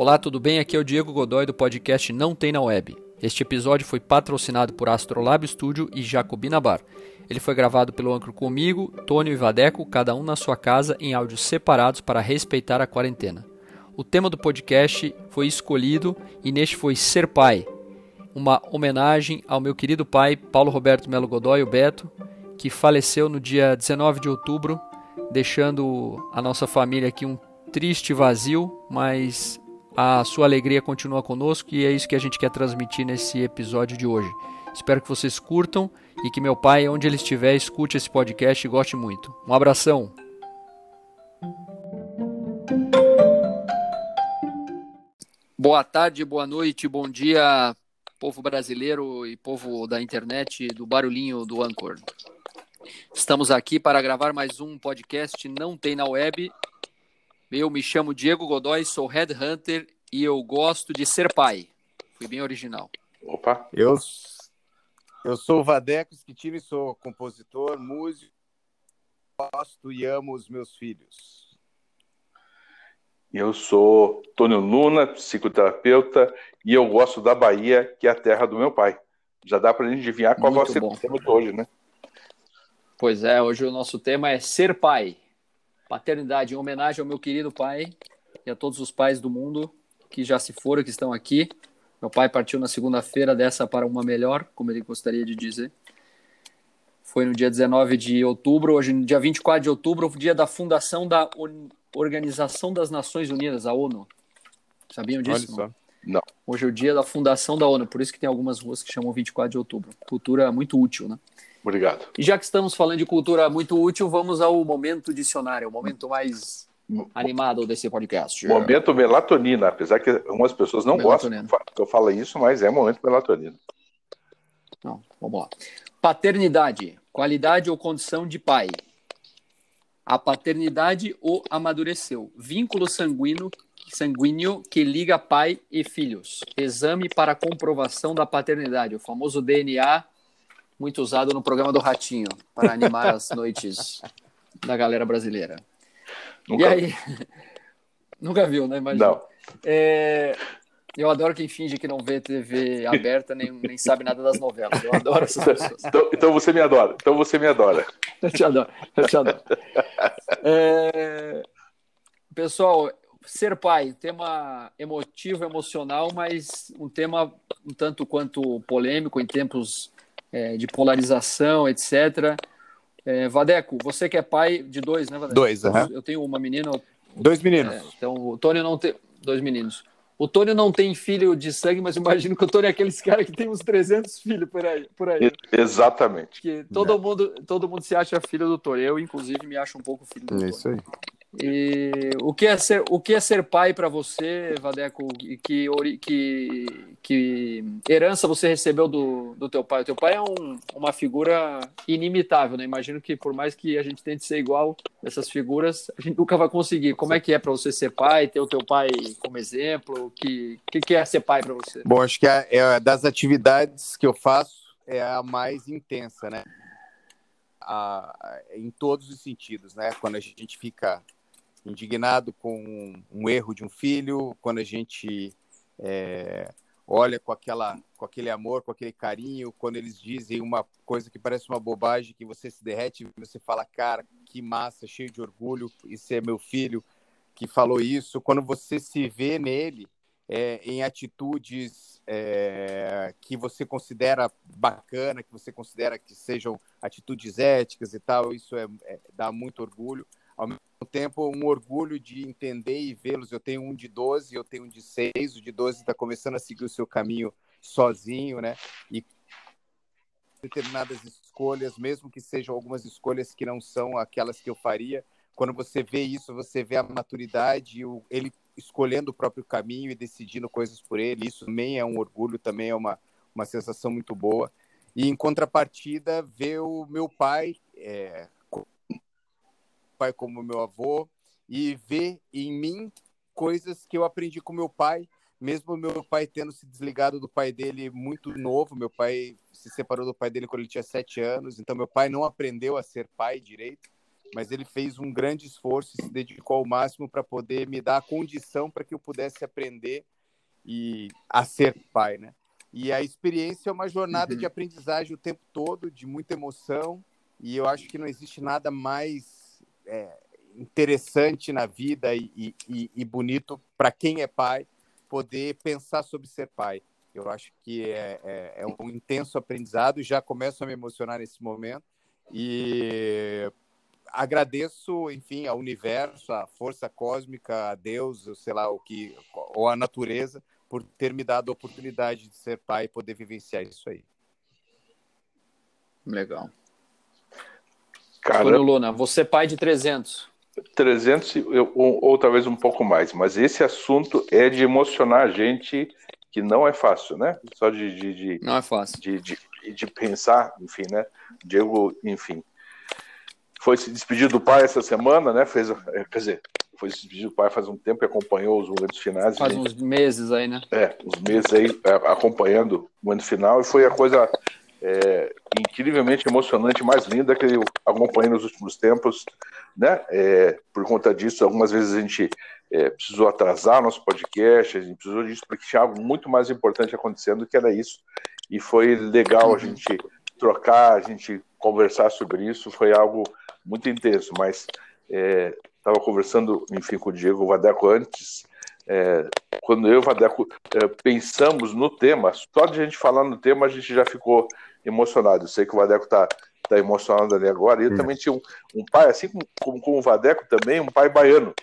Olá, tudo bem? Aqui é o Diego Godoy do podcast Não Tem na Web. Este episódio foi patrocinado por Astrolab Studio e Jacobina Bar. Ele foi gravado pelo Ancro comigo, Tônio e Vadeco, cada um na sua casa, em áudios separados para respeitar a quarentena. O tema do podcast foi escolhido e neste foi Ser Pai, uma homenagem ao meu querido pai, Paulo Roberto Melo Godoy, o Beto, que faleceu no dia 19 de outubro, deixando a nossa família aqui um triste vazio, mas a sua alegria continua conosco e é isso que a gente quer transmitir nesse episódio de hoje. Espero que vocês curtam e que meu pai, onde ele estiver, escute esse podcast e goste muito. Um abração! Boa tarde, boa noite, bom dia, povo brasileiro e povo da internet do barulhinho do Anchor. Estamos aqui para gravar mais um podcast Não Tem na Web. Eu me chamo Diego Godoy, sou headhunter e eu gosto de ser pai. Fui bem original. Opa! Eu, eu sou o Vadeco Schettini, sou compositor, músico, gosto e amo os meus filhos. Eu sou Tônio Luna, psicoterapeuta, e eu gosto da Bahia, que é a terra do meu pai. Já dá para a gente adivinhar qual Muito vai ser bom. o tema de hoje, né? Pois é, hoje o nosso tema é ser pai. Paternidade, em homenagem ao meu querido pai e a todos os pais do mundo que já se foram, que estão aqui. Meu pai partiu na segunda-feira dessa para uma melhor, como ele gostaria de dizer. Foi no dia 19 de outubro, hoje no dia 24 de outubro, o dia da fundação da Un- Organização das Nações Unidas, a ONU. Sabiam disso? Só. Não. Hoje é o dia da fundação da ONU, por isso que tem algumas ruas que chamam 24 de outubro. Cultura muito útil, né? Obrigado. E já que estamos falando de cultura muito útil, vamos ao momento dicionário, o momento mais animado desse podcast. Momento melatonina, apesar que algumas pessoas não Melatonina. gostam que eu fale isso, mas é momento melatonina. Não, vamos lá. Paternidade, qualidade ou condição de pai. A paternidade o amadureceu. Vínculo sanguíneo, sanguíneo que liga pai e filhos. Exame para comprovação da paternidade, o famoso DNA, muito usado no programa do Ratinho, para animar as noites da galera brasileira. Nunca- E aí? Nunca viu, né? Imagina. Não. É, eu adoro quem finge que não vê TV aberta nem, nem sabe nada das novelas. Eu adoro essas pessoas. Então, então você me adora. Então você me adora. Eu te adoro. Eu te adoro. É, Pessoal, ser pai, tema emotivo, emocional, mas um tema um tanto quanto polêmico em tempos é, de polarização, etc. É, Vadeco, você que é pai de dois, né, Vadeco? Dois, aham. Eu tenho uma menina, Dois meninos. É, então, o Tônio não tem. Dois meninos. O Tônio não tem filho de sangue, mas eu imagino que o Tônio é aqueles caras que tem uns 300 filhos por aí. Por aí. Exatamente. Que todo, mundo, todo mundo se acha filho do Tônio. Eu, inclusive, me acho um pouco filho do É Tônio. isso aí. E o que é ser, o que é ser pai para você, Vadeco? E que, que, que herança você recebeu do, do teu pai? O teu pai é um- uma figura inimitável, né? Imagino que por mais que a gente tente ser igual essas figuras, a gente nunca vai conseguir. Como é que é para você ser pai, ter o teu pai como exemplo? O que, que, que é ser pai para você? Bom, acho que é, é das atividades que eu faço é a mais intensa, né? A- em todos os sentidos, né? Quando a gente fica indignado com um erro de um filho, quando a gente é, olha com aquela, com aquele amor, com aquele carinho, quando eles dizem uma coisa que parece uma bobagem, que você se derrete, você fala, cara, que massa, cheio de orgulho, isso é meu filho que falou isso. Quando você se vê nele é, em atitudes é, que você considera bacana, que você considera que sejam atitudes éticas e tal, isso é, é- dá muito orgulho. Ao mesmo tempo, um orgulho de entender e vê-los. Eu tenho um de 12, eu tenho um de 6, o de 12 está começando a seguir o seu caminho sozinho, né? E determinadas escolhas, mesmo que sejam algumas escolhas que não são aquelas que eu faria, quando você vê isso, você vê a maturidade, o, ele escolhendo o próprio caminho e decidindo coisas por ele. Isso também é um orgulho, também é uma, uma sensação muito boa. E em contrapartida, ver o meu pai, é, pai como meu avô, e ver em mim coisas que eu aprendi com meu pai, mesmo meu pai tendo se desligado do pai dele muito novo. Meu pai se separou do pai dele quando ele tinha sete anos, então meu pai não aprendeu a ser pai direito. mas ele fez um grande esforço e se dedicou ao máximo para poder me dar a condição para que eu pudesse aprender e a ser pai, né? E a experiência é uma jornada uhum. de aprendizagem o tempo todo, de muita emoção, e eu acho que não existe nada mais é, interessante na vida e, e, e bonito para quem é pai poder pensar sobre ser pai. Eu acho que é, é, é, um intenso aprendizado, já começo a me emocionar nesse momento e agradeço, enfim, ao universo, à força cósmica, a Deus, sei lá o que, ou a natureza, por ter me dado a oportunidade de ser pai e poder vivenciar isso aí. Legal. Cara, Luna, você é pai de 300. 300 ou, ou, talvez um pouco mais, mas esse assunto é de emocionar a gente que não é fácil, né? Só de, de, de não é fácil de, de, de, pensar, enfim, né? Diego, enfim, foi se despedir do pai essa semana, né? Fez, quer dizer, foi se despedir do pai faz um tempo e acompanhou os momentos finais. Faz gente, uns meses aí, né? É, uns meses aí é, acompanhando o momento final e foi a coisa é, incrivelmente emocionante, mais linda que eu acompanhei nos últimos tempos, né? É, por conta disso, algumas vezes a gente é, precisou atrasar nosso podcast, a gente precisou disso porque tinha algo muito mais importante acontecendo que era isso. E foi legal a gente trocar, a gente conversar sobre isso, foi algo muito intenso, mas estava é, conversando, enfim, com o Diego Vadeco antes, é, quando eu e o Vadeco é, pensamos no tema, só de a gente falar no tema, a gente já ficou emocionado. Eu sei que o Vadeco está tá emocionado ali agora. E eu hum. também tinha um, um pai, assim como, como, o Vadeco também, um pai baiano.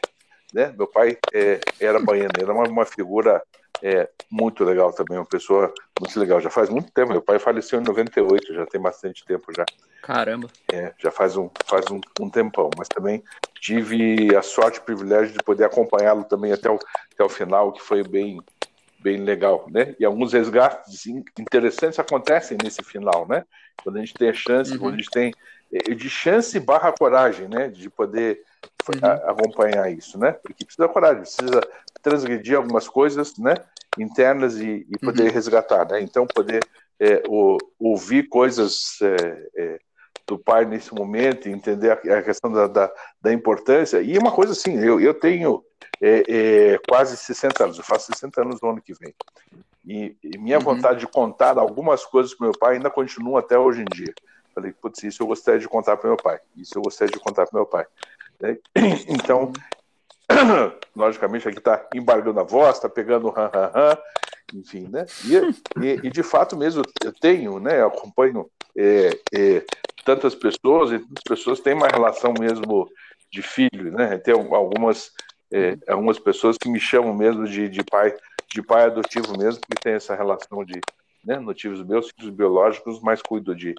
Né? Meu pai é, era baiano, era uma, uma figura é, muito legal também, uma pessoa muito legal. Já faz muito tempo, meu pai faleceu em 98, já tem bastante tempo já. Caramba! É, já faz um, faz um, um tempão, mas também tive a sorte e o privilégio de poder acompanhá-lo também até o, até o final, que foi bem, bem legal, né? E alguns resgates interessantes acontecem nesse final, né? Quando a gente tem a chance, uhum. quando a gente tem eh, de chance barra coragem, né? De poder uhum. acompanhar isso, né? Porque precisa coragem, precisa transgredir algumas coisas, né? Internas e, e poder uhum. resgatar, né? Então poder é, o, ouvir coisas é, é, do pai nesse momento, entender a, a questão da, da, da, importância. E uma coisa assim, eu, eu tenho é, é, quase 60 anos, eu faço 60 anos no ano que vem. E, e minha uhum. vontade de contar algumas coisas para meu pai ainda continua até hoje em dia. Falei, putz, isso eu gostaria de contar para meu pai, isso eu gostaria de contar para meu pai. Né? Então, logicamente, aqui está embargando a voz, está pegando ran, ran, ran, enfim, né? E, e, e, de fato mesmo, eu tenho, né? Eu acompanho é, é, tantas pessoas, e tantas pessoas têm uma relação mesmo de filho, né? Tem algumas é, algumas pessoas que me chamam mesmo de, de pai de pai adotivo mesmo, que tem essa relação de né, motivos meus filhos biológicos, mas cuido de,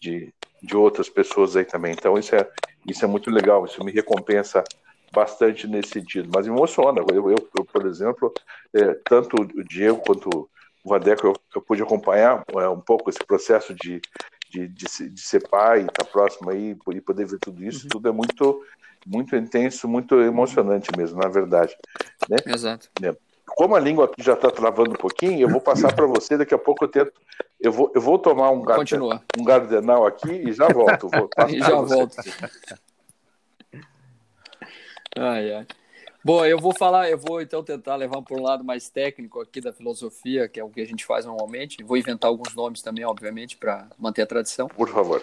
de, de outras pessoas aí também. Então isso é isso é muito legal, isso me recompensa bastante nesse sentido, mas emociona. Eu, eu, eu por exemplo, é, tanto o Diego quanto o Vadeco, eu, eu pude acompanhar é, um pouco esse processo de, de, de, de ser pai, estar tá próximo aí e poder ver tudo isso, uhum. tudo é muito muito intenso, muito emocionante mesmo, na verdade. Né? Exato. É. Como a língua aqui já está travando um pouquinho, eu vou passar para você, daqui a pouco eu tento. Eu vou, eu vou tomar um, garden, um gardenal aqui e já volto. Vou, e já volto. Ai, ai. Bom, eu vou falar, eu vou então tentar levar para um lado mais técnico aqui da filosofia, que é o que a gente faz normalmente. Vou inventar alguns nomes também, obviamente, para manter a tradição. Por favor.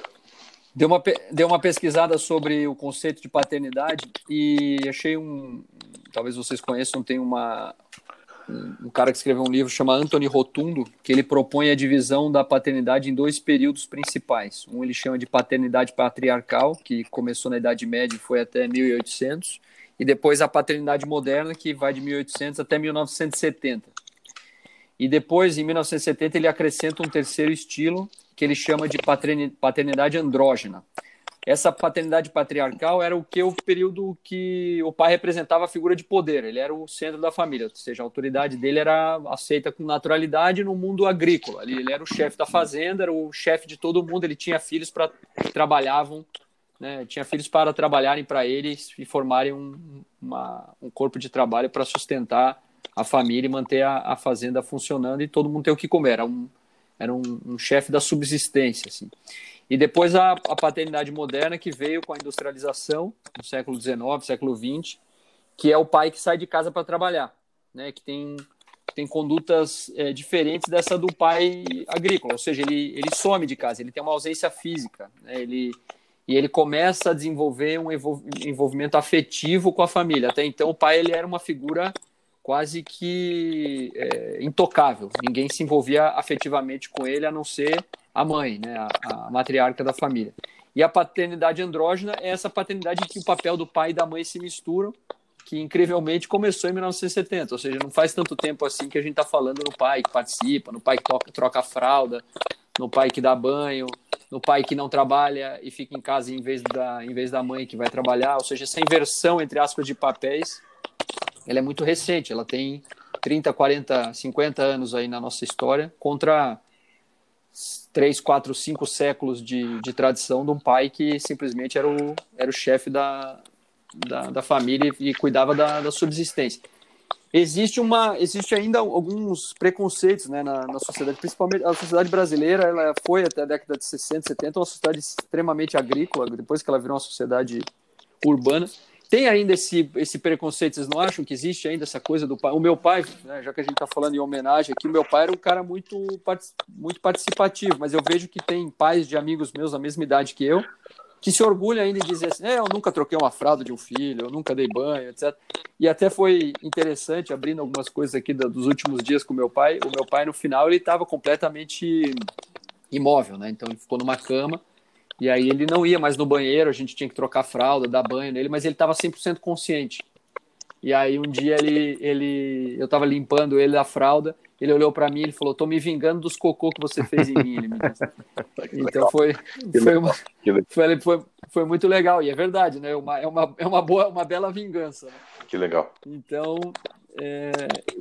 Deu uma, deu uma pesquisada sobre o conceito de paternidade e achei um. Talvez vocês conheçam, tem uma, um, cara que escreveu um livro chamado Anthony Rotundo, que ele propõe a divisão da paternidade em dois períodos principais. Um ele chama de paternidade patriarcal, que começou na Idade Média e foi até 1800, e depois a paternidade moderna, que vai de 1800 até 1970. E depois, em 1970, ele acrescenta um terceiro estilo, que ele chama de paternidade andrógena. Essa paternidade patriarcal era o que o período que o pai representava a figura de poder, ele era o centro da família, ou seja, a autoridade dele era aceita com naturalidade no mundo agrícola. Ele, era o chefe da fazenda, era o chefe de todo mundo, ele tinha filhos para trabalhavam, né, tinha filhos para trabalharem para ele e formarem um, uma, um corpo de trabalho para sustentar a família e manter a, a, fazenda funcionando e todo mundo ter o que comer. Era um, era um, um chefe da subsistência. Assim. E depois a, a paternidade moderna que veio com a industrialização no século XIX, século XX, que é o pai que sai de casa para trabalhar, né? Que tem tem condutas é, diferentes dessa do pai agrícola, ou seja, ele, ele some de casa, ele tem uma ausência física, né? ele, e ele começa a desenvolver um envolvimento afetivo com a família. Até então, o pai ele era uma figura quase que é, intocável, ninguém se envolvia afetivamente com ele, a não ser a mãe, né? a, a matriarca da família. E a paternidade andrógena é essa paternidade que o papel do pai e da mãe se misturam que incrivelmente começou em 1970, ou seja, não faz tanto tempo assim que a gente está falando no pai que participa, no pai que toca, troca a fralda, no pai que dá banho, no pai que não trabalha e fica em casa em vez da, em vez da mãe que vai trabalhar, ou seja, essa inversão entre aspas de papéis, ela é muito recente, ela tem 30, 40, 50 anos aí na nossa história, contra 3, 4, 5 séculos de, de tradição de um pai que simplesmente era o, era o chefe da, da, da família e cuidava da, da subsistência. Existe, uma, existe ainda alguns preconceitos né, na, na sociedade, principalmente a sociedade brasileira, ela foi até a década de 60, 70 uma sociedade extremamente agrícola, depois que ela virou uma sociedade urbana. Tem ainda esse, esse preconceito, vocês não acham que existe ainda essa coisa do pai? O meu pai, né, já que a gente está falando em homenagem aqui, o meu pai era um cara muito, muito participativo, mas eu vejo que tem pais de amigos meus da mesma idade que eu, que se orgulha ainda em dizer assim, é, eu nunca troquei uma fralda de um filho, eu nunca dei banho, etc. E até foi interessante, abrindo algumas coisas aqui dos últimos dias com meu pai, o meu pai no final ele estava completamente imóvel, né? Então ele ficou numa cama e aí ele não ia mais no banheiro, a gente tinha que trocar fralda, dar banho nele, mas ele estava 100% consciente. E aí um dia ele, ele eu estava limpando ele da fralda ele olhou para mim e falou: "Tô me vingando dos cocô que você fez em mim". Ele me disse. Então foi foi, uma, foi, foi, foi muito legal e é verdade, né? Uma, é uma é uma boa uma bela vingança. Né? Que legal. Então é,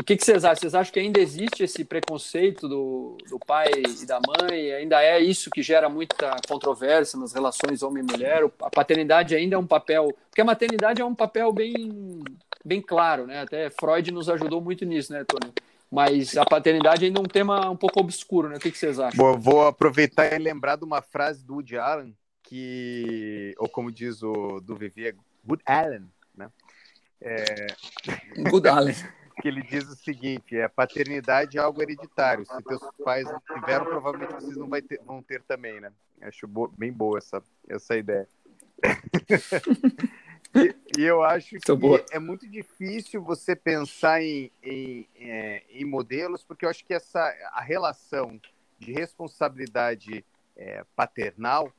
o que, que, vocês acham? Vocês acham que ainda existe esse preconceito do, do pai e da mãe? Ainda é isso que gera muita controvérsia nas relações homem-mulher? A paternidade ainda é um papel. Porque a maternidade é um papel bem, bem claro, né? Até Freud nos ajudou muito nisso, né, Tony? Mas a paternidade ainda é um tema um pouco obscuro, né? O que, que vocês acham? Vou aproveitar e lembrar de uma frase do Woody Allen, que, ou como diz o do Vivi, é Good Allen? É... Good que ele diz o seguinte: é paternidade é algo hereditário. Se teus pais não tiveram, provavelmente vocês não vai ter, vão ter também, né? Acho bem boa essa, essa ideia. E, e eu acho que é muito difícil você pensar em, em, é, em, modelos, porque eu acho que essa, a relação de responsabilidade é, paternal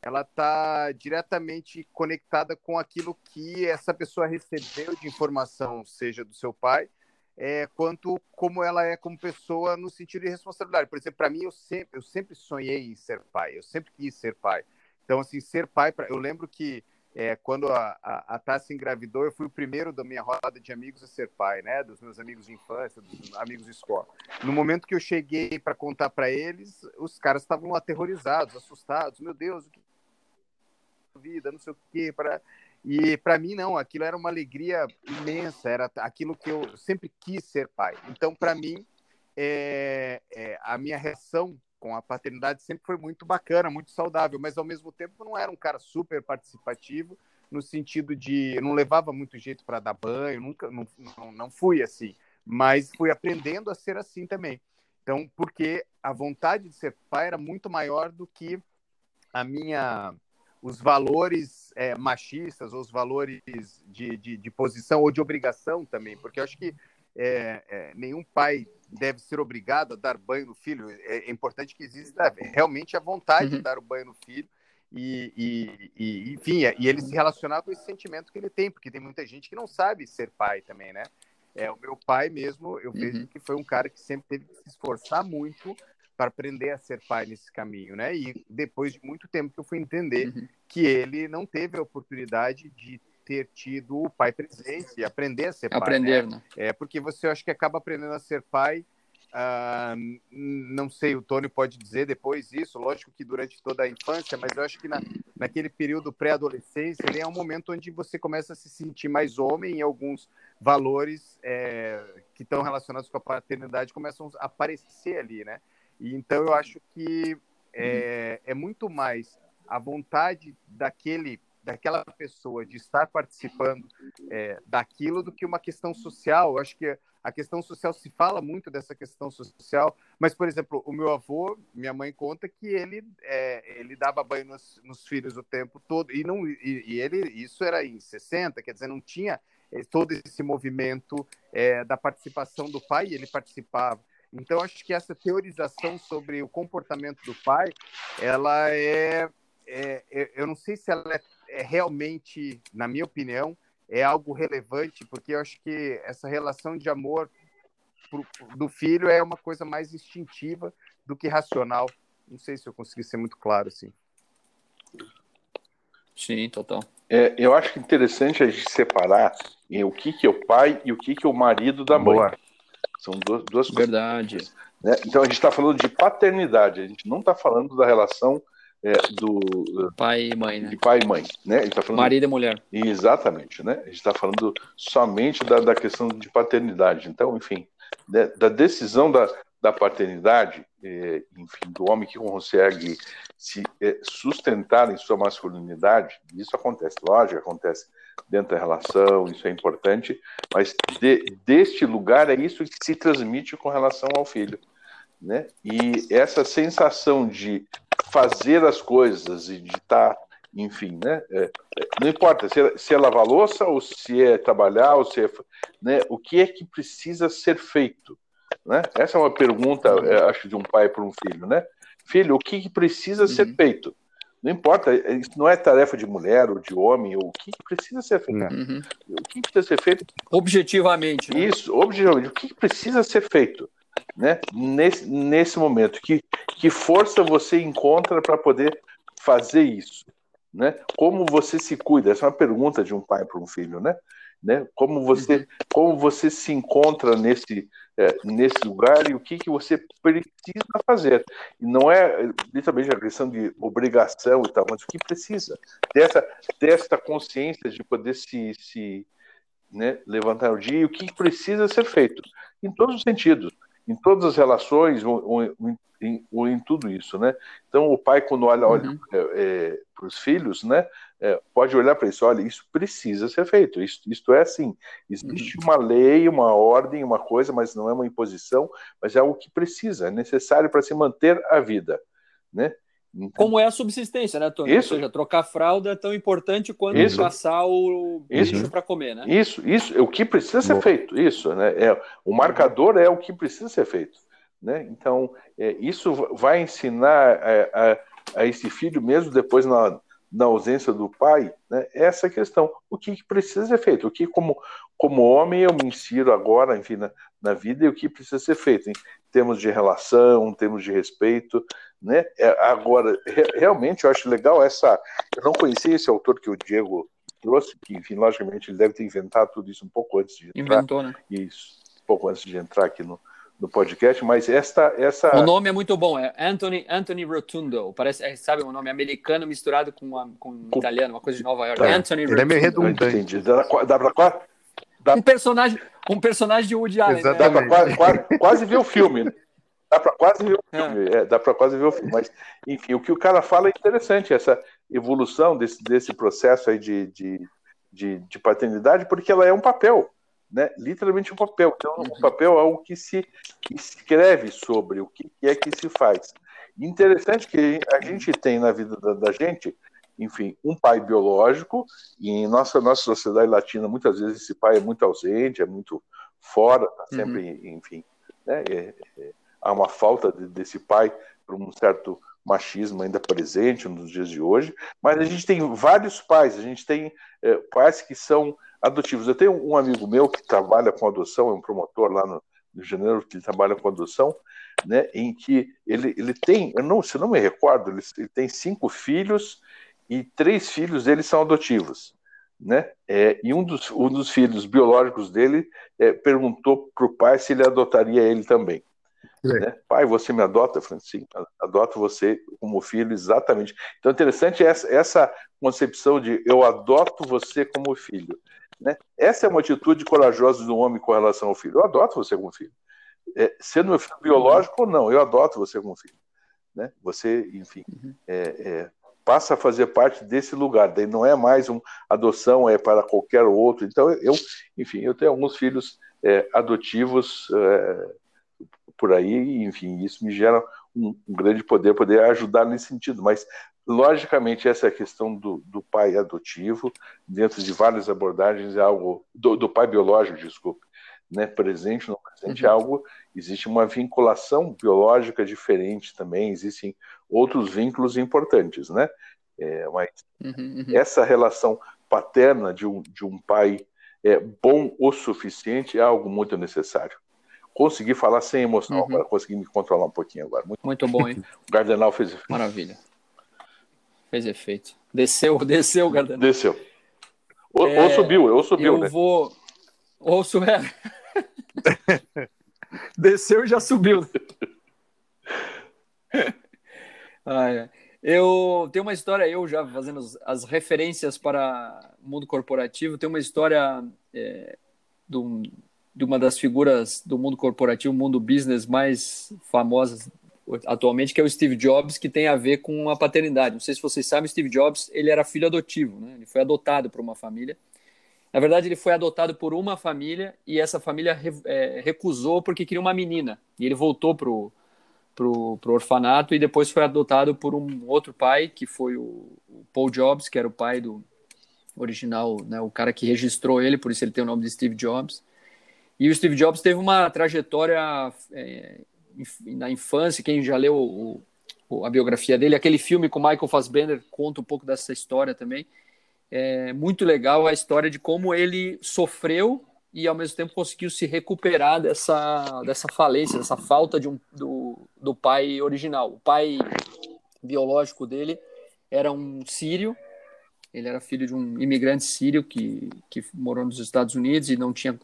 ela está diretamente conectada com aquilo que essa pessoa recebeu de informação, seja do seu pai, é, quanto como ela é como pessoa no sentido de responsabilidade. Por exemplo, para mim, eu sempre, eu sempre sonhei em ser pai, eu sempre quis ser pai. Então, assim, ser pai, pra... eu lembro que é, quando a, a, a engravidou, eu fui o primeiro da minha roda de amigos a ser pai, né? Dos meus amigos de infância, dos amigos de escola. No momento que eu cheguei para contar para eles, os caras estavam aterrorizados, assustados. Meu Deus, o que vida, não sei o quê, para e para mim não, aquilo era uma alegria imensa, era aquilo que eu sempre quis ser pai. Então, para mim, é, é, a minha reação com a paternidade sempre foi muito bacana, muito saudável, mas ao mesmo tempo não era um cara super participativo no sentido de não levava muito jeito para dar banho, nunca não, não, não fui assim, mas fui aprendendo a ser assim também. Então, porque a vontade de ser pai era muito maior do que a minha os valores é, machistas, os valores de, de, de, posição ou de obrigação também, porque eu acho que é, é, nenhum pai deve ser obrigado a dar banho no filho. É, é importante que exista realmente a vontade uhum. de dar o banho no filho. E, e, e, enfim, e ele se relacionar com esse sentimento que ele tem, porque tem muita gente que não sabe ser pai também, né? É, o meu pai mesmo, eu vejo uhum. que foi um cara que sempre teve que se esforçar muito para aprender a ser pai nesse caminho, né? E depois de muito tempo que eu fui entender uhum. que ele não teve a oportunidade de ter tido o pai presente e aprender a ser pai. Aprender, né? né? É porque você acho que acaba aprendendo a ser pai. Uh, não sei, o Tony pode dizer depois isso, lógico que durante toda a infância, mas eu acho que na, naquele período pré-adolescência ele é um momento onde você começa a se sentir mais homem e alguns valores é, que estão relacionados com a paternidade começam a aparecer ali, né? E, então eu acho que é, é muito mais a vontade daquele daquela pessoa de estar participando é, daquilo do que uma questão social. Eu acho que a questão social se fala muito dessa questão social, mas, por exemplo, o meu avô, minha mãe conta que ele, é, ele dava banho nos, nos, filhos o tempo todo, e, não, e, e, ele, isso era em 60, quer dizer, não tinha é, todo esse movimento é, da participação do pai, ele participava. Então, acho que essa teorização sobre o comportamento do pai, ela é, é, é eu não sei se ela é, é realmente, na minha opinião, é algo relevante, porque eu acho que essa relação de amor pro, do filho é uma coisa mais instintiva do que racional. Não sei se eu consegui ser muito claro assim. Sim, total. É, eu acho interessante a gente separar em o que, que é o pai e o que, que é o marido da mãe. Boa. São duas, duas Verdade. coisas. Verdade. Né? Então a gente está falando de paternidade, a gente não está falando da relação é, do pai e mãe, né? De pai e mãe, né? Gente tá falando Marido e mulher. Exatamente, né? A gente está falando somente da, da questão de paternidade. Então, enfim, né, da decisão da, da paternidade, é, enfim, do homem que consegue se é, sustentar em sua masculinidade, isso acontece, lógico, acontece dentro da relação, isso é importante, mas de, deste lugar é isso que se transmite com relação ao filho. Né? E essa sensação de fazer as coisas e de estar, tá, enfim, né? É, não importa se é, se é lavar louça ou se é trabalhar ou se é, né? O que é que precisa ser feito, né? Essa é uma pergunta, é, acho, de um pai para um filho, né? Filho, o que, que precisa uhum. ser feito? Não importa, é, isso não é tarefa de mulher ou de homem, ou o que, que precisa ser feito. Uhum. O que precisa ser feito? Objetivamente. Né? Isso, objetivamente. O que, que precisa ser feito? Né? Nesse, nesse momento, que, que força você encontra para poder fazer isso, né? Como você se cuida? Essa é uma pergunta de um pai para um filho, né? né? Como você, uhum. como você se encontra nesse é, nesse lugar e o que que você precisa fazer? E não é literalmente a questão de obrigação e tal, mas o que precisa dessa desta consciência de poder se, se né, levantar o dia e o que precisa ser feito em todos os sentidos em todas as relações, ou, ou, em, ou em, tudo isso, né? Então, o pai, quando olha, olha uhum. é, é, para os filhos, né, é, pode olhar para isso, olha, isso precisa ser feito, isso, isto é assim, existe uhum. uma lei, uma ordem, uma coisa, mas não é uma imposição, mas é algo que precisa, é necessário para se manter a vida, né? Então, Como é a subsistência, né, Tony? Isso. Ou seja, trocar fralda é tão importante quanto isso. caçar o bicho para comer, né? Isso, isso, é o que precisa ser Bom. feito, isso, né? É, o marcador é o que precisa ser feito, né? Então, é, isso vai ensinar a, é, a, a, esse filho mesmo depois na, na ausência do pai, né? Essa questão, o que, que precisa ser feito, o que como como homem eu me insiro agora, enfim, na, na vida e o que precisa ser feito em termos de relação, em termos de respeito, né? É, agora, re, realmente eu acho legal essa. Eu não conhecia esse autor que o Diego trouxe, que, enfim, logicamente ele deve ter inventado tudo isso um pouco antes de entrar. Inventou, né? Isso, um pouco antes de entrar aqui no, no podcast, mas esta, essa. O nome é muito bom, é Anthony, Anthony Rotundo. Parece, é, sabe, um nome americano misturado com, uma, com, com... italiano, uma coisa de Nova York. Tá. Anthony Ele Rotundo. é meio redundante. Entendi. Dá, dá pra Dá... Um personagem, um personagem de Woody Allen. Né? Dá pra quase, quase, quase ver o filme. Dá para quase ver o é. filme, é. É, dá para quase ver o filme. Mas, enfim, o que o cara fala é interessante, essa evolução desse, desse processo aí de, de, de, de paternidade, porque ela é um papel, né? literalmente um papel. Então, o um papel é algo que se escreve sobre o que é que se faz. Interessante que a gente tem na vida da, da gente, enfim, um pai biológico, e em nossa, nossa sociedade latina, muitas vezes esse pai é muito ausente, é muito fora, tá sempre, uhum. enfim, né? É, é, há uma falta de, desse pai por um certo machismo ainda presente nos dias de hoje, mas a gente tem vários pais, a gente tem é, pais que são adotivos. Eu tenho um amigo meu que trabalha com adoção, é um promotor lá no de Janeiro que trabalha com adoção, né, em que ele, ele tem, eu não, se não me recordo, ele, ele tem cinco filhos e três filhos dele são adotivos. Né? É, e um dos, um dos filhos biológicos dele é, perguntou para o pai se ele adotaria ele também. Né? Pai, você me adota? Eu falei, sim, adoto você como filho, exatamente. Então, é interessante essa, essa concepção de eu adoto você como filho. Né? Essa é uma atitude corajosa do homem com relação ao filho. Eu adoto você como filho. É, sendo meu filho biológico ou não, eu adoto você como filho. né? Você, enfim, uhum. é, é, passa a fazer parte desse lugar. Daí não é mais uma adoção, é para qualquer outro. Então eu, enfim, eu tenho alguns filhos é, adotivos é, por aí, enfim, isso me gera um, um, grande poder, poder ajudar nesse sentido. Mas logicamente essa questão do, do pai adotivo, dentro de várias abordagens, é algo do, do pai biológico, desculpe, né, presente no presente é uhum. é algo existe uma vinculação biológica diferente também, existem outros vínculos importantes, né? É, mas uhum, uhum. essa relação paterna de um, de um pai é, bom o suficiente é algo muito necessário. Consegui falar sem emoção, uhum. agora consegui me controlar um pouquinho agora. Muito, muito bom, hein? O Gardenal fez efeito. Maravilha. Fez efeito. Desceu, desceu o Gardenal. Desceu. Ou, é, ou subiu, ou subiu, eu né? vou... Ou subiu. Desceu e já subiu. ah, Eu tenho uma história, eu já fazendo as referências para o mundo corporativo, tem uma história é, do, de uma das figuras do mundo corporativo, mundo business mais famosas atualmente, que é o Steve Jobs, que tem a ver com a paternidade. Não sei se vocês sabem, o Steve Jobs ele era filho adotivo, né? ele foi adotado por uma família na verdade, ele foi adotado por uma família e essa família é, recusou porque queria uma menina. E ele voltou pro, pro, pro orfanato e depois foi adotado por um outro pai, que foi o, o Paul Jobs, que era o pai do original, né, o cara que registrou ele, por isso ele tem o nome de Steve Jobs. E o Steve Jobs teve uma trajetória é, na infância, quem já leu o, o, a biografia dele, aquele filme com Michael Fassbender conta um pouco dessa história também é muito legal a história de como ele sofreu e ao mesmo tempo conseguiu se recuperar dessa, dessa falência, dessa falta de um, do, do pai original. O pai biológico dele era um sírio, ele era filho de um imigrante sírio que, que morou nos Estados Unidos e não tinha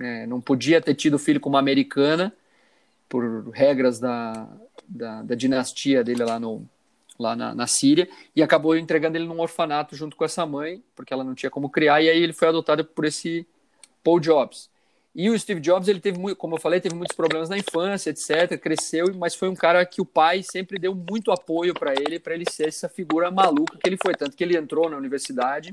é, não podia ter tido filho com uma americana por regras da, da, da dinastia dele lá no, lá na, na Síria, e acabou entregando ele num orfanato junto com essa mãe, porque ela não tinha como criar, e aí ele foi adotado por esse Paul Jobs. E o Steve Jobs, ele teve, muito, como eu falei, teve muitos problemas na infância, etc, cresceu, mas foi um cara que o pai sempre deu muito apoio para ele, para ele ser essa figura maluca que ele foi, tanto que ele entrou na universidade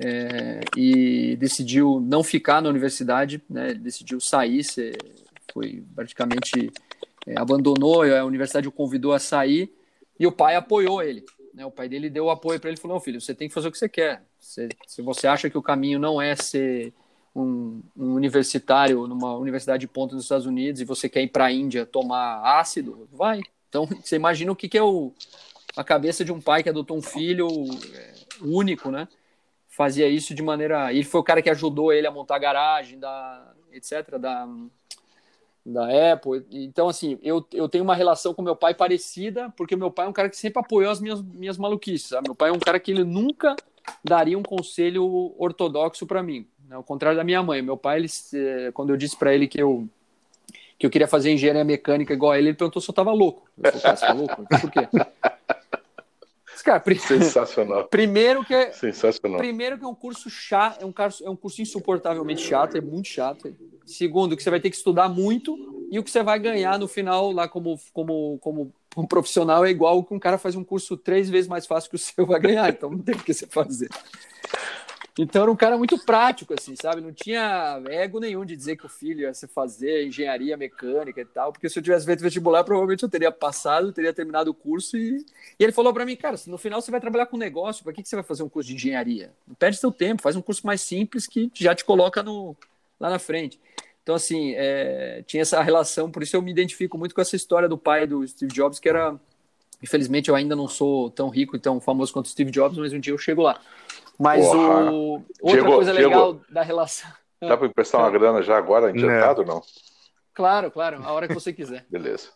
é, e decidiu não ficar na universidade, né, decidiu sair, foi praticamente é, abandonou, a universidade o convidou a sair, e o pai apoiou ele. Né? O pai dele deu apoio para ele falou: Não, filho, você tem que fazer o que você quer. Você, se você acha que o caminho não é ser um, um, universitário numa universidade de ponta nos Estados Unidos e você quer ir para a Índia tomar ácido, vai. Então, você imagina o que, que é o, a cabeça de um pai que adotou um filho é, único, né? Fazia isso de maneira. Ele foi o cara que ajudou ele a montar a garagem, da, etc., da, da Apple. Então, assim, eu, eu tenho uma relação com meu pai parecida, porque meu pai é um cara que sempre apoiou as minhas, minhas maluquices. Sabe? Meu pai é um cara que ele nunca daria um conselho ortodoxo para mim. Né? Ao contrário da minha mãe. Meu pai, ele, eh, quando eu disse para ele que eu, que eu queria fazer engenharia mecânica igual a ele, ele perguntou se eu tava louco. Eu falei, tá louco? Por quê? Cara, Sensacional. Primeiro que é, Sensacional. Primeiro que é um curso chato, é um, curso, é um curso insuportavelmente chato, é muito chato. Segundo, que você vai ter que estudar muito e o que você vai ganhar no final lá como, como, como um profissional é igual que um cara faz um curso três vezes mais fácil que o seu vai ganhar, então não tem o que você fazer. Então era um cara muito prático, assim, sabe? Não tinha ego nenhum de dizer que o filho ia se fazer engenharia mecânica e tal, porque se eu tivesse feito vestibular, provavelmente eu teria passado, teria terminado o curso e, e ele falou para mim, cara, no final você vai trabalhar com negócio, para que, que você vai fazer um curso de engenharia? Não perde seu tempo, faz um curso mais simples que já te coloca no, lá na frente. Então, assim, é, tinha essa relação, por isso eu me identifico muito com essa história do pai do Steve Jobs, que era. Infelizmente, eu ainda não sou tão rico e tão famoso quanto o Steve Jobs, mas um dia eu chego lá. Mas o... outra chegou, coisa legal chegou. da relação. Dá para emprestar uma grana já agora, adiantado ou não? Claro, claro, a hora que você quiser. Beleza.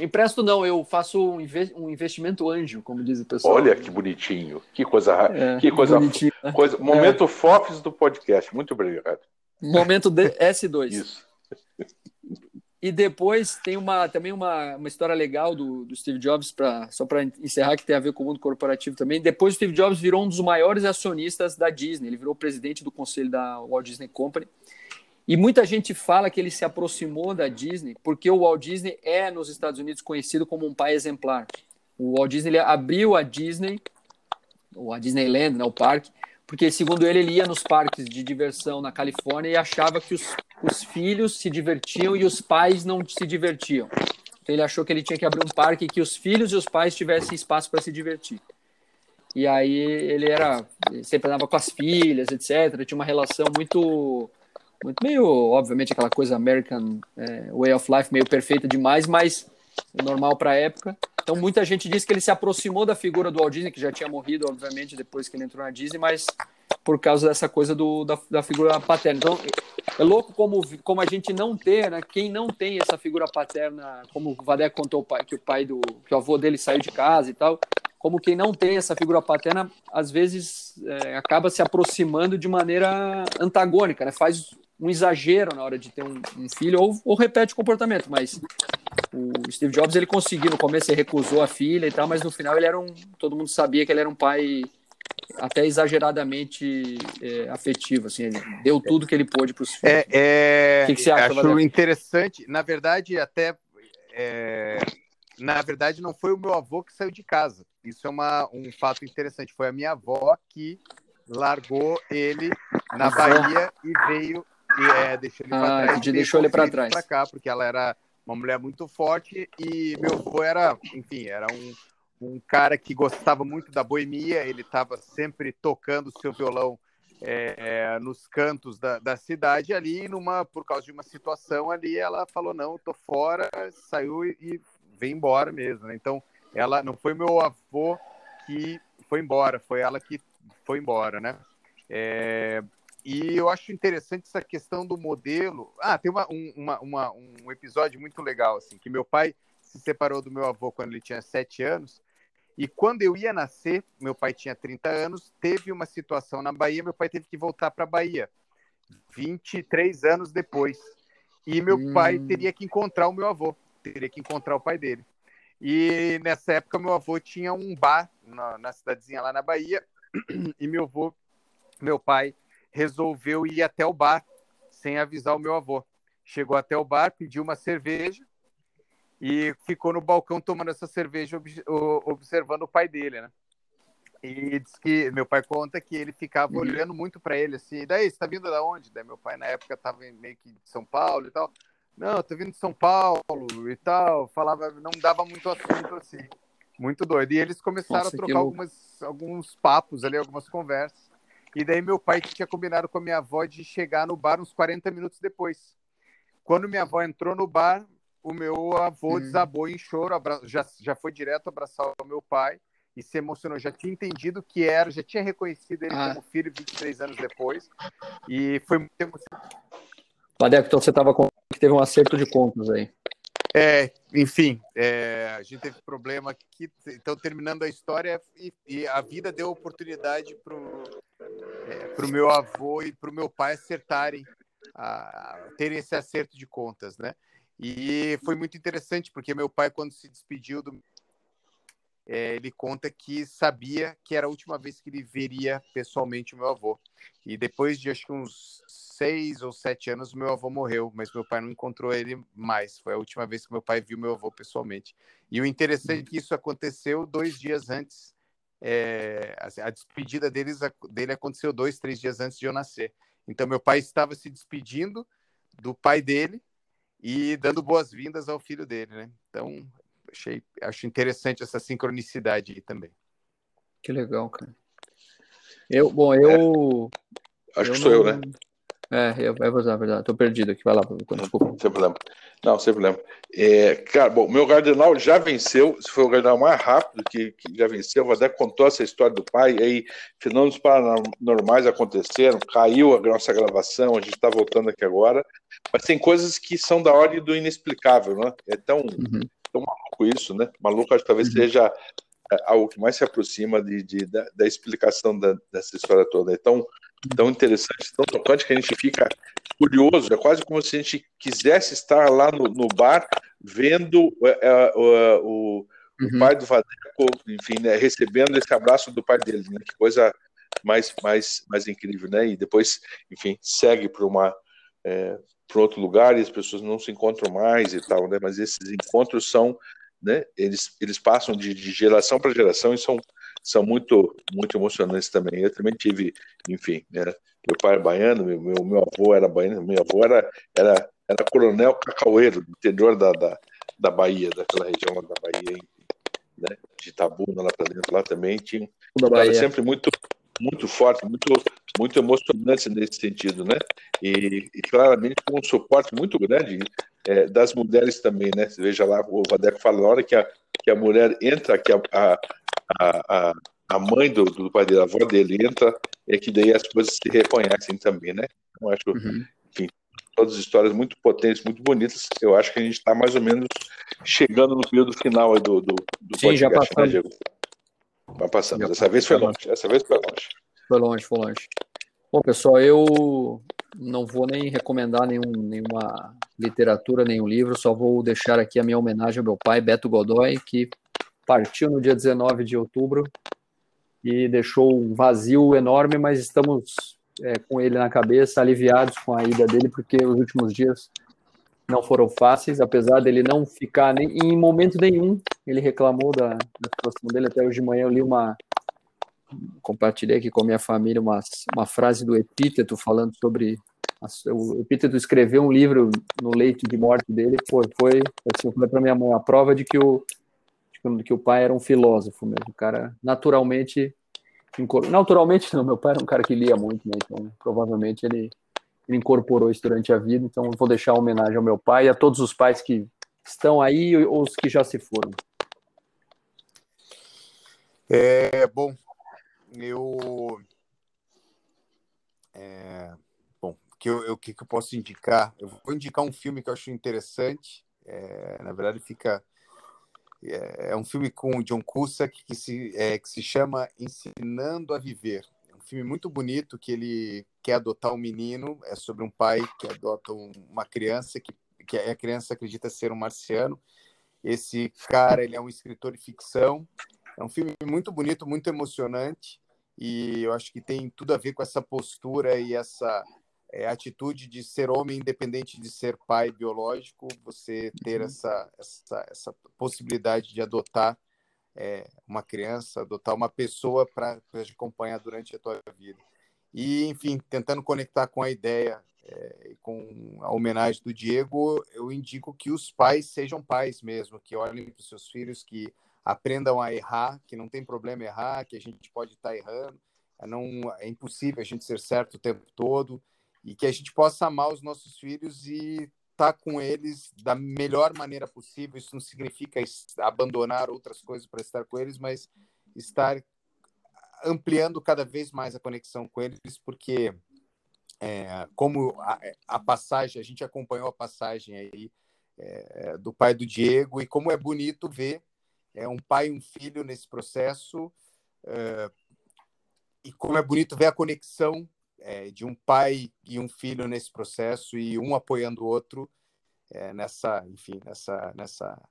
Empresto não, eu faço um, investimento anjo, como diz o pessoal. Olha que bonitinho, que coisa, é, que coisa, né? coisa momento é. fofes do podcast. Muito obrigado. Momento S2. Isso. E depois tem uma, também uma, uma história legal do, do Steve Jobs, pra, só para encerrar, que tem a ver com o mundo corporativo também. Depois o Steve Jobs virou um dos maiores acionistas da Disney, ele virou presidente do conselho da Walt Disney Company. E muita gente fala que ele se aproximou da Disney porque o Walt Disney é nos Estados Unidos conhecido como um pai exemplar. O Walt Disney abriu a Disney, ou a Disneyland, né, o parque, porque segundo ele ele ia nos parques de diversão na Califórnia e achava que os, os filhos se divertiam e os pais não se divertiam. Então ele achou que ele tinha que abrir um parque que os filhos e os pais tivessem espaço para se divertir. E aí ele era sempre andava com as filhas, etc. Tinha uma relação muito muito meio, obviamente, aquela coisa American é, Way of Life meio perfeita demais, mas normal para a época. Então muita gente diz que ele se aproximou da figura do Walt Disney, que já tinha morrido, obviamente, depois que ele entrou na Disney, mas por causa dessa coisa do, da, da figura paterna. Então é louco como, como a gente não ter, né? Quem não tem essa figura paterna, como o Vadek contou que o pai do que o avô dele saiu de casa e tal, como quem não tem essa figura paterna, às vezes é, acaba se aproximando de maneira antagônica, né? Faz um exagero na hora de ter um, um filho ou, ou, repete o comportamento, mas o Steve Jobs ele conseguiu no começo ele recusou a filha e tal, mas no final ele era um todo mundo sabia que ele era um pai até exageradamente é, afetivo, assim, ele deu tudo que ele pôde para os filhos. É, é, o que, que você acha? Acho interessante, na verdade até é, na verdade não foi o meu avô que saiu de casa. Isso é uma, um fato interessante. Foi a minha avó que largou ele na Bahia e veio e é, deixou ele ah, trás. deixou ele para trás. Cá, porque ela era uma mulher muito forte e meu avô era, enfim, era um, um cara que gostava muito da boemia, ele estava sempre tocando seu violão é, nos cantos da, da cidade ali, numa, por causa de uma situação ali, ela falou, não, tô fora, saiu e, e veio embora mesmo, né? Então, ela não foi meu avô que foi embora, foi ela que foi embora, né? É, e eu acho interessante essa questão do modelo. Ah, tem uma, um, uma, uma, um episódio muito legal, assim, que meu pai se separou do meu avô quando ele tinha sete anos. E quando eu ia nascer, meu pai tinha 30 anos, teve uma situação na Bahia, meu pai teve que voltar para a Bahia, 23 anos depois. E meu hum. pai teria que encontrar o meu avô, teria que encontrar o pai dele. E nessa época, meu avô tinha um bar na, na cidadezinha lá na Bahia, e meu avô, meu pai, resolveu ir até o bar sem avisar o meu avô. Chegou até o bar, pediu uma cerveja e ficou no balcão tomando essa cerveja, observando o pai dele, né? E diz que meu pai conta que ele ficava uhum. olhando muito para ele assim. E daí, você tá vindo da onde? Daí meu pai na época tava meio que de São Paulo e tal. Não, tô vindo de São Paulo e tal. Falava, não dava muito assunto assim. Muito doido. E eles começaram Nossa, a trocar algumas, alguns papos ali, algumas conversas. E daí meu pai tinha combinado com a minha avó de chegar no bar uns 40 minutos depois. Quando minha avó entrou no bar, o meu avô hum. desabou em choro, já, já foi direto abraçar o meu pai e se emocionou. Já tinha entendido que era, já tinha reconhecido ele ah. como filho 23 anos depois. E foi muito emocionante. Ladeco, então você estava com teve um acerto de contas aí. É, enfim, é, a gente teve problema aqui, então terminando a história e, e a vida deu oportunidade para o é, meu avô e para o meu pai acertarem, a, a, terem esse acerto de contas, né? E foi muito interessante porque meu pai quando se despediu do é, ele conta que sabia que era a última vez que ele veria pessoalmente o meu avô. E depois de acho que uns seis ou sete anos, meu avô morreu, mas meu pai não encontrou ele mais. Foi a última vez que meu pai viu meu avô pessoalmente. E o interessante é que isso aconteceu dois dias antes. É, assim, a despedida deles, dele aconteceu dois, três dias antes de eu nascer. Então, meu pai estava se despedindo do pai dele e dando boas-vindas ao filho dele, né? Então, achei, acho interessante essa sincronicidade aí também. Que legal, cara. Eu, bom, eu. É, acho eu que sou não... eu, né? É, é, é verdade. Tô perdido aqui. Vai lá, desculpa. Sem problema. Não, sem problema. É, cara, bom, meu Gardenal já venceu. Se foi o Gardenal mais rápido que, que já venceu. O Vadé contou essa história do pai. aí, fenômenos paranormais aconteceram. Caiu a nossa gravação. A gente está voltando aqui agora. Mas tem coisas que são da ordem do inexplicável, né? É tão, uhum. Tão maluco isso, né? Maluco, acho que talvez uhum. seja é, algo que mais se aproxima de, de da, da, explicação da, dessa história toda. É tão, tão interessante, tão tocante que a gente fica curioso, é quase como se a gente quisesse estar lá no, no bar vendo é, é, o, o, uhum. pai do Vadeco, enfim, né, recebendo esse abraço do pai dele, né, que coisa mais, mais, mais incrível, né? E depois, enfim, segue para uma é, para outro lugar e as pessoas não se encontram mais e tal, né? Mas esses encontros são, né? Eles, eles passam de, de geração para geração e são, são muito, muito emocionantes também. Eu também tive, enfim, né? meu pai é baiano, meu, meu, meu avô era baiano, meu avô era, era, era coronel cacaueiro, do interior da, da, da Bahia, daquela região lá da Bahia, né? De Itabuna lá para dentro, lá também tinha um cara sempre muito muito forte, muito muito emocionante nesse sentido, né? E, e claramente com um suporte muito grande é, das mulheres também, né? Você veja lá, o Vadeco fala, na hora que a, que a mulher entra, que a, a, a, a mãe do, do pai dele, a avó dele entra, é que daí as coisas se reconhecem também, né? Eu acho, uhum. enfim, todas as histórias muito potentes, muito bonitas. Eu acho que a gente está mais ou menos chegando no período final do, do, do Sim, podcast, já passamos. Né, Vai passando. Dessa vez foi longe. Dessa vez foi longe. Foi longe, foi longe. Bom, pessoal, eu não vou nem recomendar nenhum, nenhuma literatura, nenhum livro, só vou deixar aqui a minha homenagem ao meu pai, Beto Godoy, que partiu no dia 19 de outubro e deixou um vazio enorme, mas estamos é, com ele na cabeça, aliviados com a ida dele, porque os últimos dias não foram fáceis, apesar dele não ficar nem, em momento nenhum, ele reclamou da, da situação dele. Até hoje de manhã eu li uma, compartilhei aqui com a minha família uma, uma frase do Epíteto falando sobre. O Epíteto escreveu um livro no leito de morte dele. Foi, foi assim, foi para minha mãe a prova de que o, de que o pai era um filósofo mesmo. O cara naturalmente. Naturalmente, não, meu pai era um cara que lia muito, né? Então, provavelmente ele, ele incorporou isso durante a vida. Então, vou deixar uma homenagem ao meu pai e a todos os pais que estão aí ou os que já se foram. É, bom, eu. É, bom, que eu, que, que eu posso indicar? Eu vou indicar um filme que eu acho interessante. É, na verdade, fica. É, é, um filme com o John Cusack que se, é, que se chama Ensinando a Viver. É filme muito bonito que ele quer adotar um menino. É sobre um pai que adota um, uma criança que, que a criança acredita ser um marciano. Esse cara ele é um escritor de ficção. É um filme muito bonito, muito emocionante e eu acho que tem tudo a ver com essa postura e essa é, atitude de ser homem independente de ser pai biológico, você ter uhum. essa, essa, essa possibilidade de adotar é, uma criança, adotar uma pessoa para te acompanhar durante a tua vida. E, enfim, tentando conectar com a ideia é, com a homenagem do Diego, eu indico que os pais sejam pais mesmo, que olhem para os seus filhos, que aprendam a errar, que não tem problema errar, que a gente pode estar errando, é não é impossível a gente ser certo o tempo todo e que a gente possa amar os nossos filhos e estar tá com eles da melhor maneira possível. Isso não significa abandonar outras coisas para estar com eles, mas estar ampliando cada vez mais a conexão com eles, porque é, como a, a, passagem, a gente acompanhou a passagem aí é, do pai do Diego e como é bonito ver é um pai e um filho nesse processo. É, e como é bonito ver a conexão é, de um pai e um filho nesse processo e um apoiando o outro é, nessa, enfim, nessa, nessa,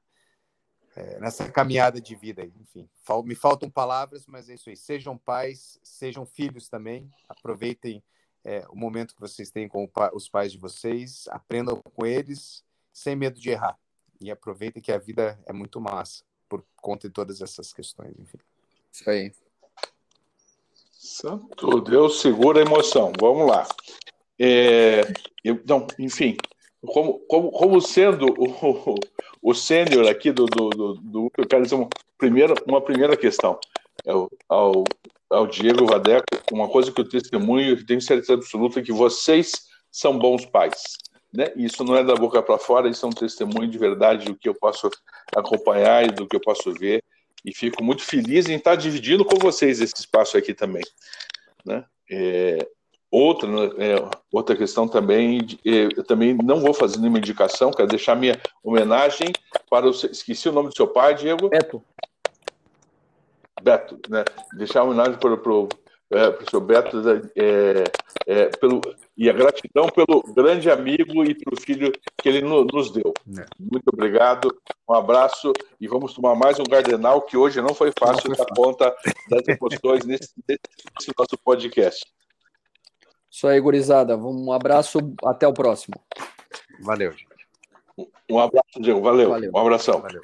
é, nessa caminhada de vida. Enfim, fal me faltam palavras, mas é isso aí. Sejam pais, sejam filhos também. Aproveitem é, o momento que vocês têm com os pais de vocês, aprendam com eles, sem medo de errar. E aproveitem que a vida é muito massa por conta de todas essas questões, enfim. Isso aí. Santo Deus, segura a emoção. Vamos lá. É, eu, não, enfim, como, como, como sendo o, o, sênior aqui do, do, do, do, eu quero dizer uma primeira, uma primeira questão ao, ao, ao Diego Vadeco, uma coisa que eu testemunho, e tenho certeza absoluta que vocês são bons pais. Né? Isso não é da boca para fora, isso é um testemunho de verdade do que eu posso acompanhar e do que eu posso ver. E fico muito feliz em estar dividindo com vocês esse espaço aqui também. Né? É, outra, né, é, outra questão também, é, eu também não vou fazer nenhuma indicação, quero deixar minha homenagem para o. Esqueci o nome do seu pai, Diego? Beto. Beto, né? Deixar homenagem para, para, é, para o seu Beto é, é, pelo, e a gratidão pelo grande amigo e pelo filho que ele no, nos deu. É. Muito obrigado, um abraço e vamos tomar mais um Gardenal que hoje não foi fácil dar conta das emoções nesse, nesse, nosso podcast. Isso aí, gurizada. Um abraço, até o próximo. Valeu, gente. Um abraço, Diego. Valeu. Valeu. Um abração. Valeu.